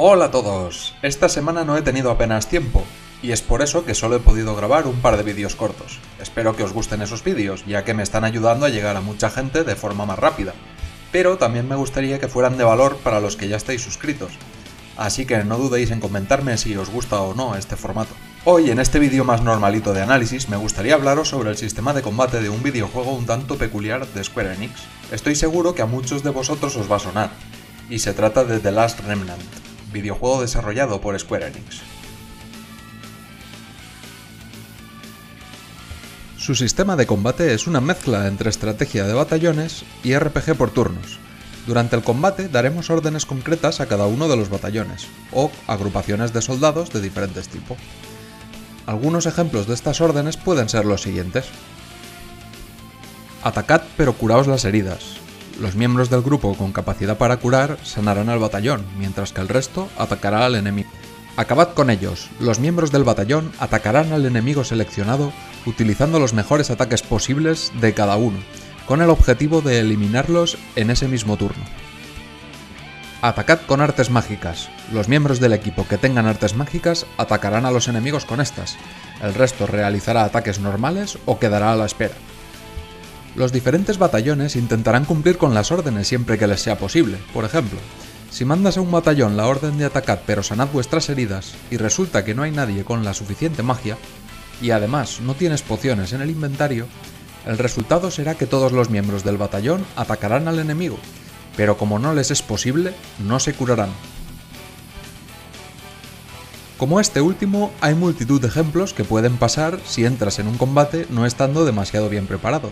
Hola a todos, esta semana no he tenido apenas tiempo, y es por eso que solo he podido grabar un par de vídeos cortos. Espero que os gusten esos vídeos, ya que me están ayudando a llegar a mucha gente de forma más rápida. Pero también me gustaría que fueran de valor para los que ya estáis suscritos. Así que no dudéis en comentarme si os gusta o no este formato. Hoy, en este vídeo más normalito de análisis, me gustaría hablaros sobre el sistema de combate de un videojuego un tanto peculiar de Square Enix. Estoy seguro que a muchos de vosotros os va a sonar, y se trata de The Last Remnant, videojuego desarrollado por Square Enix. Su sistema de combate es una mezcla entre estrategia de batallones y RPG por turnos. Durante el combate daremos órdenes concretas a cada uno de los batallones, o agrupaciones de soldados de diferentes tipos. Algunos ejemplos de estas órdenes pueden ser los siguientes. Atacad pero curaos las heridas. Los miembros del grupo con capacidad para curar sanarán al batallón, mientras que el resto atacará al enemigo. Acabad con ellos. Los miembros del batallón atacarán al enemigo seleccionado utilizando los mejores ataques posibles de cada uno, con el objetivo de eliminarlos en ese mismo turno. Atacad con artes mágicas. Los miembros del equipo que tengan artes mágicas atacarán a los enemigos con estas. El resto realizará ataques normales o quedará a la espera. Los diferentes batallones intentarán cumplir con las órdenes siempre que les sea posible. Por ejemplo, si mandas a un batallón la orden de atacad pero sanad vuestras heridas y resulta que no hay nadie con la suficiente magia, y además no tienes pociones en el inventario, el resultado será que todos los miembros del batallón atacarán al enemigo, pero como no les es posible, no se curarán. Como este último, hay multitud de ejemplos que pueden pasar si entras en un combate no estando demasiado bien preparado,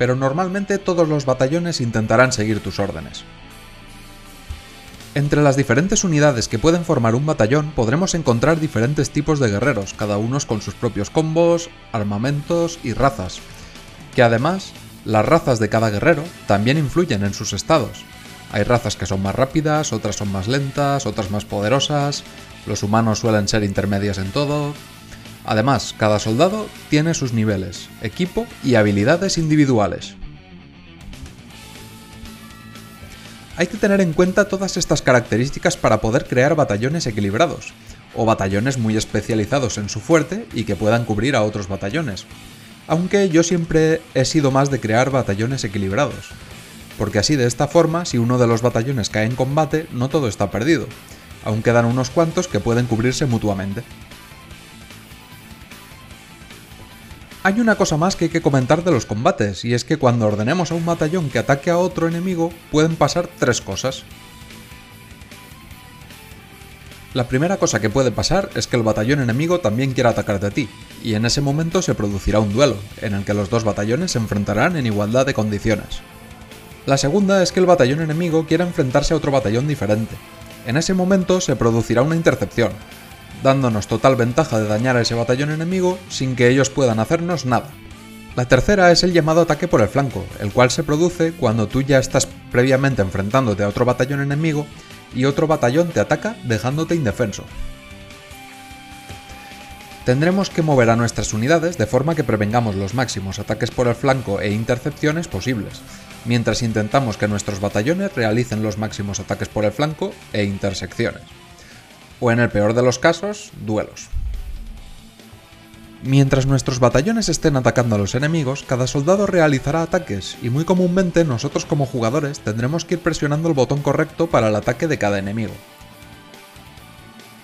pero normalmente todos los batallones intentarán seguir tus órdenes. Entre las diferentes unidades que pueden formar un batallón podremos encontrar diferentes tipos de guerreros, cada uno con sus propios combos, armamentos y razas, que además las razas de cada guerrero también influyen en sus estados. Hay razas que son más rápidas, otras son más lentas, otras más poderosas, los humanos suelen ser intermedias en todo. Además, cada soldado tiene sus niveles, equipo y habilidades individuales. Hay que tener en cuenta todas estas características para poder crear batallones equilibrados, o batallones muy especializados en su fuerte y que puedan cubrir a otros batallones. Aunque yo siempre he sido más de crear batallones equilibrados, porque así de esta forma, si uno de los batallones cae en combate, no todo está perdido, aún quedan unos cuantos que pueden cubrirse mutuamente. Hay una cosa más que hay que comentar de los combates, y es que cuando ordenemos a un batallón que ataque a otro enemigo, pueden pasar tres cosas. La primera cosa que puede pasar es que el batallón enemigo también quiera atacarte a ti, y en ese momento se producirá un duelo, en el que los dos batallones se enfrentarán en igualdad de condiciones. La segunda es que el batallón enemigo quiera enfrentarse a otro batallón diferente. En ese momento se producirá una intercepción, dándonos total ventaja de dañar a ese batallón enemigo sin que ellos puedan hacernos nada. La tercera es el llamado ataque por el flanco, el cual se produce cuando tú ya estás previamente enfrentándote a otro batallón enemigo y otro batallón te ataca dejándote indefenso. Tendremos que mover a nuestras unidades de forma que prevengamos los máximos ataques por el flanco e intercepciones posibles, mientras intentamos que nuestros batallones realicen los máximos ataques por el flanco e intersecciones o en el peor de los casos, duelos. Mientras nuestros batallones estén atacando a los enemigos, cada soldado realizará ataques y muy comúnmente nosotros como jugadores tendremos que ir presionando el botón correcto para el ataque de cada enemigo.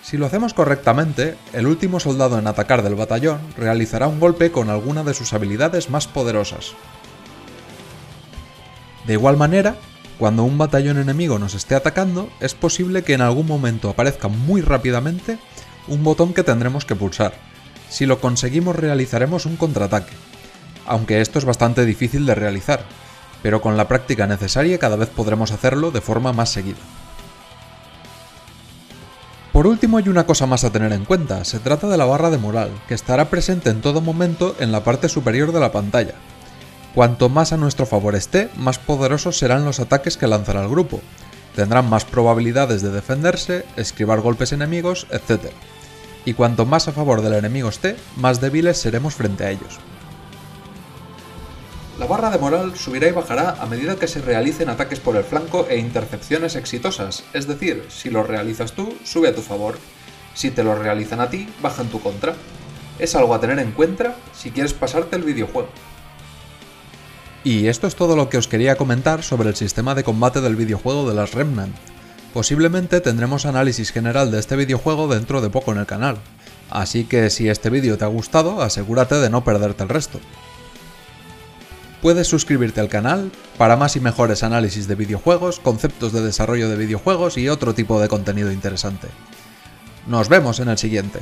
Si lo hacemos correctamente, el último soldado en atacar del batallón realizará un golpe con alguna de sus habilidades más poderosas. De igual manera, cuando un batallón enemigo nos esté atacando, es posible que en algún momento aparezca muy rápidamente un botón que tendremos que pulsar. Si lo conseguimos realizaremos un contraataque, aunque esto es bastante difícil de realizar, pero con la práctica necesaria cada vez podremos hacerlo de forma más seguida. Por último hay una cosa más a tener en cuenta, se trata de la barra de moral, que estará presente en todo momento en la parte superior de la pantalla, Cuanto más a nuestro favor esté, más poderosos serán los ataques que lanzará el grupo. Tendrán más probabilidades de defenderse, esquivar golpes enemigos, etc. Y cuanto más a favor del enemigo esté, más débiles seremos frente a ellos. La barra de moral subirá y bajará a medida que se realicen ataques por el flanco e intercepciones exitosas, es decir, si los realizas tú, sube a tu favor. Si te lo realizan a ti, baja en tu contra. Es algo a tener en cuenta si quieres pasarte el videojuego. Y esto es todo lo que os quería comentar sobre el sistema de combate del videojuego de las Remnant. Posiblemente tendremos análisis general de este videojuego dentro de poco en el canal, así que si este vídeo te ha gustado, asegúrate de no perderte el resto. Puedes suscribirte al canal para más y mejores análisis de videojuegos, conceptos de desarrollo de videojuegos y otro tipo de contenido interesante. Nos vemos en el siguiente.